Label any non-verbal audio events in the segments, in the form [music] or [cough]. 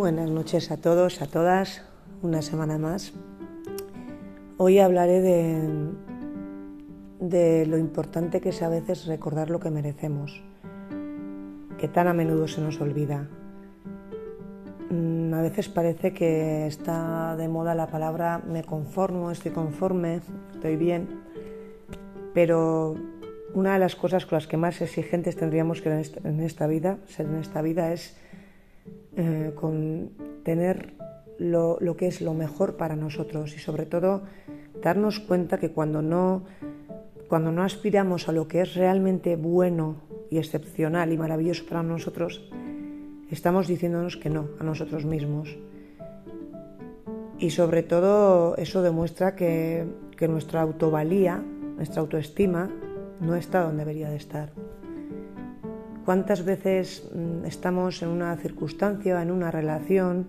Buenas noches a todos, a todas, una semana más. Hoy hablaré de, lo importante que es a veces recordar lo que merecemos, que tan a menudo se nos olvida. Mm, a veces parece que está de moda la palabra me conformo, estoy conforme, estoy bien, pero una de las cosas con las que más exigentes tendríamos que en esta vida, ser en esta vida es eh, con tener lo, que es lo mejor para nosotros y sobre todo darnos cuenta que cuando no, cuando no aspiramos a lo que es realmente bueno y excepcional y maravilloso para nosotros, estamos diciéndonos que no a nosotros mismos. Y sobre todo eso demuestra que, que nuestra autovalía, nuestra autoestima, no está donde debería de estar. ¿Cuántas veces mm, estamos en una circunstancia, en una relación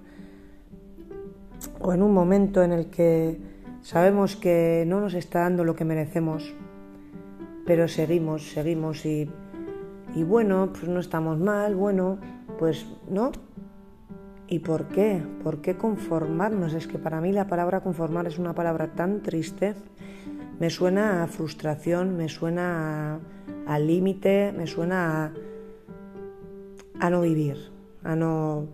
o en un momento en el que sabemos que no nos está dando lo que merecemos, pero seguimos, seguimos y, bueno, pues no estamos mal, bueno, pues no. ¿Y por qué? ¿Por qué conformarnos? Es que para mí la palabra conformar es una palabra tan triste. Me suena a frustración, me suena al límite, me suena a a no vivir, a no,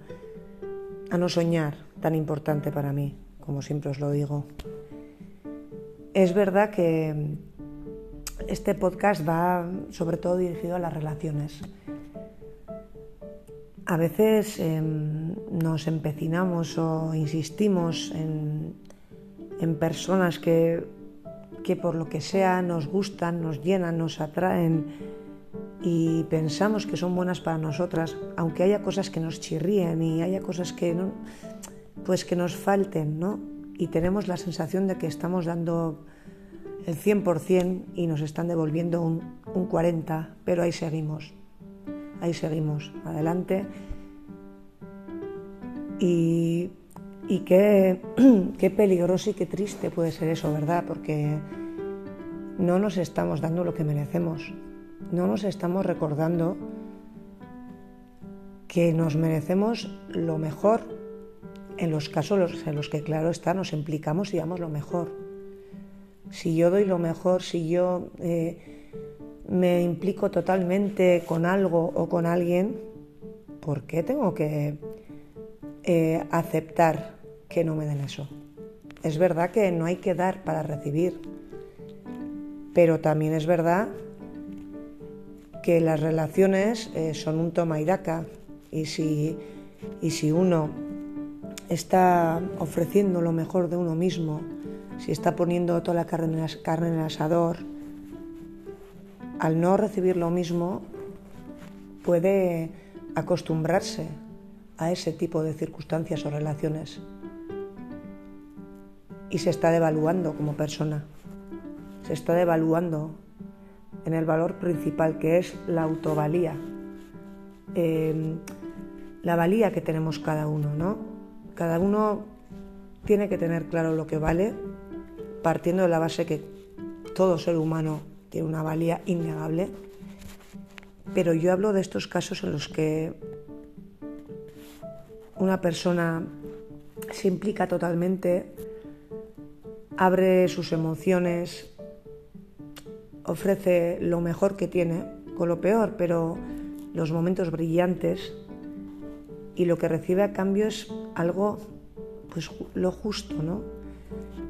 a no soñar, tan importante para mí, como siempre os lo digo. Es verdad que este podcast va sobre todo dirigido a las relaciones. A veces em, nos empecinamos o insistimos en, en personas que, que por lo que sea nos gustan, nos llenan, nos atraen, y pensamos que son buenas para nosotras, aunque haya cosas que nos chirríen y haya cosas que no, pues que nos falten, ¿no? Y tenemos la sensación de que estamos dando el 100% y nos están devolviendo un, un 40%, pero ahí seguimos, ahí seguimos, adelante. Y, y qué, [clears throat] qué peligroso y qué triste puede ser eso, ¿verdad? Porque no nos estamos dando lo que merecemos no nos estamos recordando que nos merecemos lo mejor en los casos en los que, claro está, nos implicamos y damos lo mejor. Si yo doy lo mejor, si yo eh, me implico totalmente con algo o con alguien, ¿por qué tengo que eh, aceptar que no me den eso? Es verdad que no hay que dar para recibir, pero también es verdad que las relaciones eh, son un toma y daca. Y si, y si uno está ofreciendo lo mejor de uno mismo, si está poniendo toda la carne carne en el asador, al no recibir lo mismo puede acostumbrarse a ese tipo de circunstancias o relaciones. Y se está devaluando como persona, se está devaluando en el valor principal que es la autovalía, em, la valía que tenemos cada uno, ¿no? Cada uno tiene que tener claro lo que vale, partiendo de la base que todo ser humano tiene una valía innegable, pero yo hablo de estos casos en los que una persona se implica totalmente, abre sus emociones, ofrece lo mejor que tiene con lo peor, pero los momentos brillantes y lo que recibe a cambio es algo, pues lo justo, ¿no?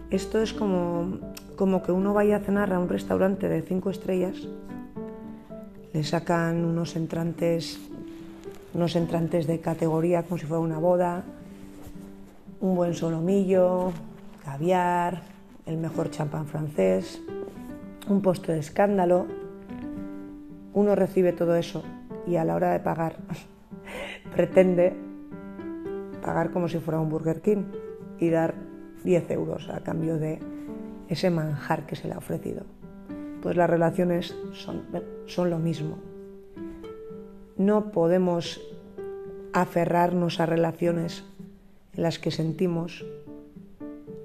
Esto es como, como que uno vaya a cenar a un restaurante de cinco estrellas, le sacan unos entrantes, unos entrantes de categoría como si fuera una boda, un buen solomillo, caviar, el mejor champán francés, un postre de escándalo, uno recibe todo eso y a la hora de pagar [laughs] pretende pagar como si fuera un Burger King y dar 10 euros a cambio de ese manjar que se le ha ofrecido. Pues las relaciones son, son lo mismo. No podemos aferrarnos a relaciones en las que sentimos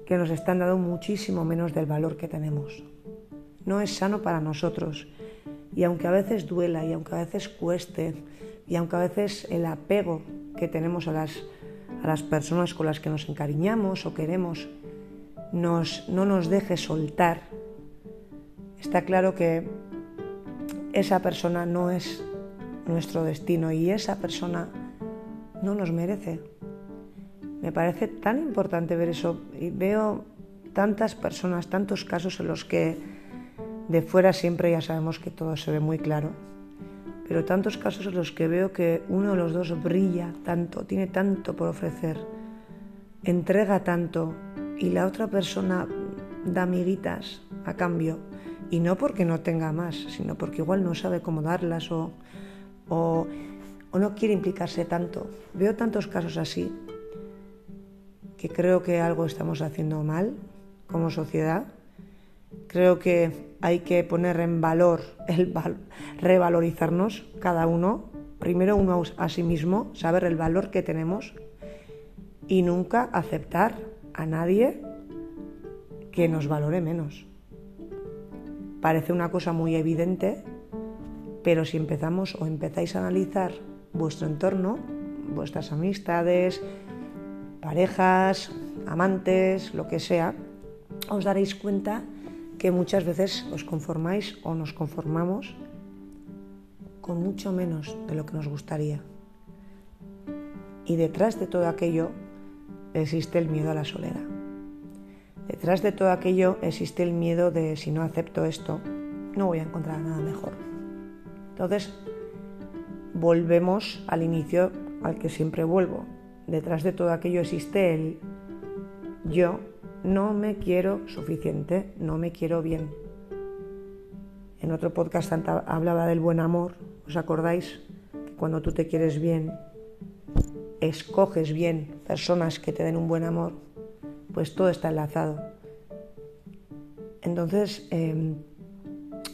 que nos están dando muchísimo menos del valor que tenemos no es sano para nosotros. Y aunque a veces duela y aunque a veces cueste y aunque a veces el apego que tenemos a las, a las personas con las que nos encariñamos o queremos, nos, no nos deje soltar, está claro que esa persona no es nuestro destino y esa persona no nos merece. Me parece tan importante ver eso y veo tantas personas, tantos casos en los que de fuera siempre ya sabemos que todo se ve muy claro, pero tantos casos en los que veo que uno de los dos brilla tanto, tiene tanto por ofrecer, entrega tanto y la otra persona da miguitas a cambio y no porque no tenga más, sino porque igual no sabe cómo darlas o, o, o no quiere implicarse tanto. Veo tantos casos así que creo que algo estamos haciendo mal como sociedad. Creo que hay que poner en valor, el revalorizarnos cada uno, primero uno a sí mismo, saber el valor que tenemos y nunca aceptar a nadie que nos valore menos. Parece una cosa muy evidente, pero si empezamos o empezáis a analizar vuestro entorno, vuestras amistades, parejas, amantes, lo que sea, os daréis cuenta que muchas veces os conformáis o nos conformamos con mucho menos de lo que nos gustaría. Y detrás de todo aquello existe el miedo a la soledad. Detrás de todo aquello existe el miedo de si no acepto esto, no voy a encontrar nada mejor. Entonces, volvemos al inicio al que siempre vuelvo, detrás de todo aquello existe el yo no me quiero suficiente, no me quiero bien. En otro podcast hablaba del buen amor, ¿os acordáis? Que cuando tú te quieres bien, escoges bien personas que te den un buen amor, pues todo está enlazado. Entonces, em,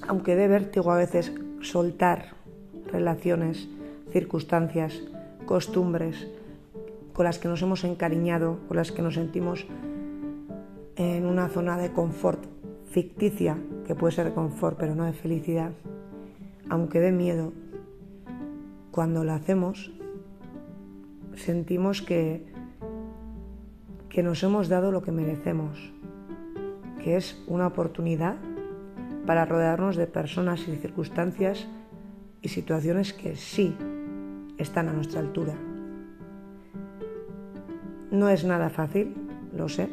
aunque dé vértigo a veces soltar relaciones, circunstancias, costumbres, con las que nos hemos encariñado, con las que nos sentimos en una zona de confort ficticia, que puede ser confort, pero no de felicidad, aunque de miedo, cuando lo hacemos, sentimos que, que nos hemos dado lo que merecemos, que es una oportunidad para rodearnos de personas y circunstancias y situaciones que sí están a nuestra altura. No es nada fácil, lo sé.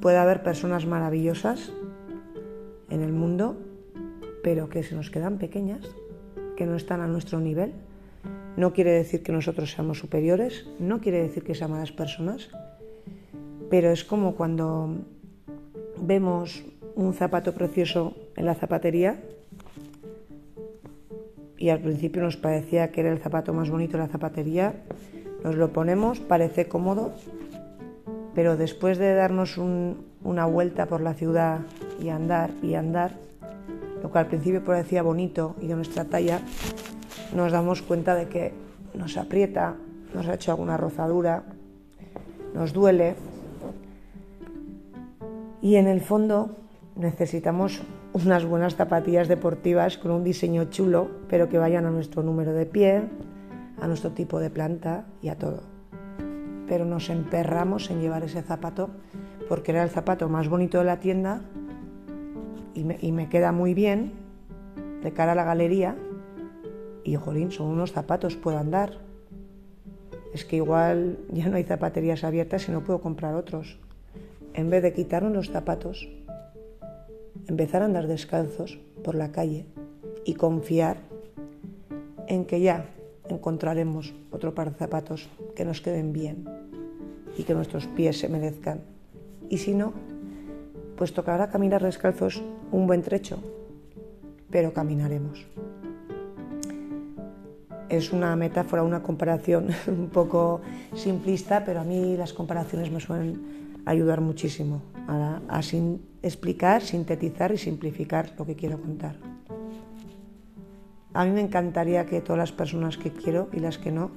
Puede haber personas maravillosas en el mundo, pero que se nos quedan pequeñas, que no están a nuestro nivel. No quiere decir que nosotros seamos superiores, no quiere decir que sean malas personas, pero es como cuando vemos un zapato precioso en la zapatería y al principio nos parecía que era el zapato más bonito de la zapatería nos lo ponemos, parece cómodo, pero después de darnos una vuelta por la ciudad y andar y andar, lo que al principio parecía bonito y de nuestra talla, nos damos cuenta de que nos aprieta, nos ha hecho alguna rozadura, nos duele y en el fondo necesitamos unas buenas zapatillas deportivas con un diseño chulo, pero que vayan a nuestro número de pie, a nuestro tipo de planta y a todo. Pero nos emperramos en llevar ese zapato porque era el zapato más bonito de la tienda y me, queda muy bien de cara a la galería y jolín, son unos zapatos, puedo andar. Es que igual ya no hay zapaterías abiertas y no puedo comprar otros. En vez de quitarnos los zapatos, empezar a andar descalzos por la calle y confiar en que ya encontraremos otro par de zapatos que nos queden bien y que nuestros pies se merezcan. Y si no, pues tocará caminar descalzos un buen trecho, pero caminaremos. Es una metáfora, una comparación [laughs] un poco simplista, pero a mí las comparaciones me suelen ayudar muchísimo a, a explicar, sintetizar y simplificar lo que quiero contar. A mí me encantaría que todas las personas que quiero y las que no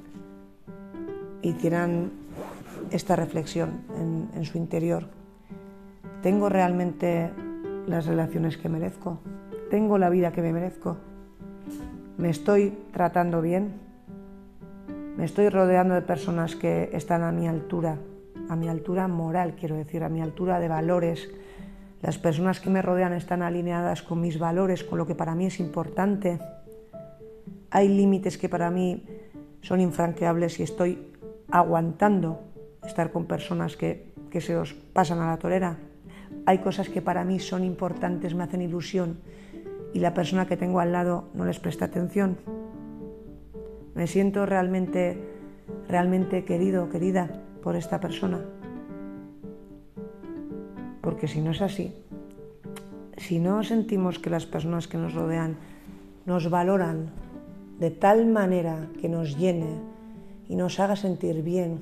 hicieran esta reflexión en, su interior. ¿Tengo realmente las relaciones que merezco? ¿Tengo la vida que me merezco? ¿Me estoy tratando bien? Me estoy rodeando de personas que están a mi altura, a mi altura moral, quiero decir, a mi altura de valores. Las personas que me rodean están alineadas con mis valores, con lo que para mí es importante. Hay límites que para mí son infranqueables y estoy aguantando estar con personas que, que se os pasan a la torera. Hay cosas que para mí son importantes, me hacen ilusión y la persona que tengo al lado no les presta atención. Me siento realmente, realmente querido, querida por esta persona. Porque si no es así, si no sentimos que las personas que nos rodean nos valoran de tal manera que nos llene y nos haga sentir bien,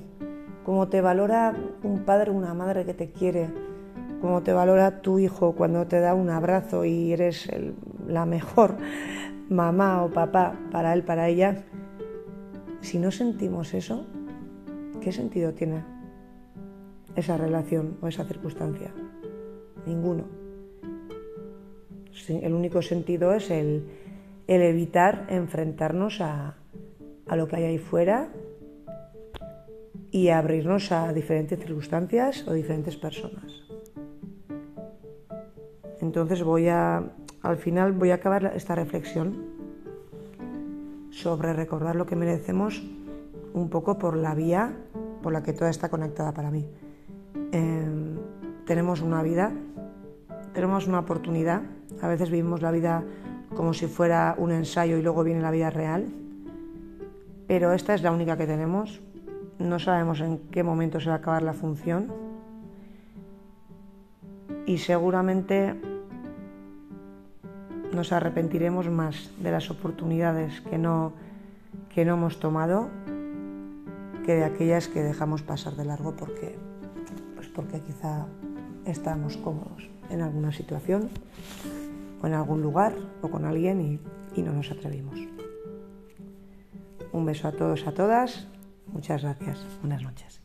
como te valora un padre o una madre que te quiere, como te valora tu hijo cuando te da un abrazo y eres la mejor [laughs] mamá o papá para él, para ella, si no sentimos eso, ¿qué sentido tiene esa relación o esa circunstancia? Ninguno. El único sentido es el, evitar enfrentarnos a, a lo que hay ahí fuera y abrirnos a diferentes circunstancias o diferentes personas. Entonces voy a, al final voy a acabar esta reflexión sobre recordar lo que merecemos un poco por la vía por la que toda está conectada para mí. Em, tenemos una vida, tenemos una oportunidad, a veces vivimos la vida como si fuera un ensayo y luego viene la vida real, pero esta es la única que tenemos, no sabemos en qué momento se va a acabar la función. Y seguramente nos arrepentiremos más de las oportunidades que no, que no hemos tomado que de aquellas que dejamos pasar de largo porque, pues porque quizá estamos cómodos en alguna situación o en algún lugar o con alguien y, y no nos atrevimos. Un beso a todos, a todas. Muchas gracias. Buenas noches.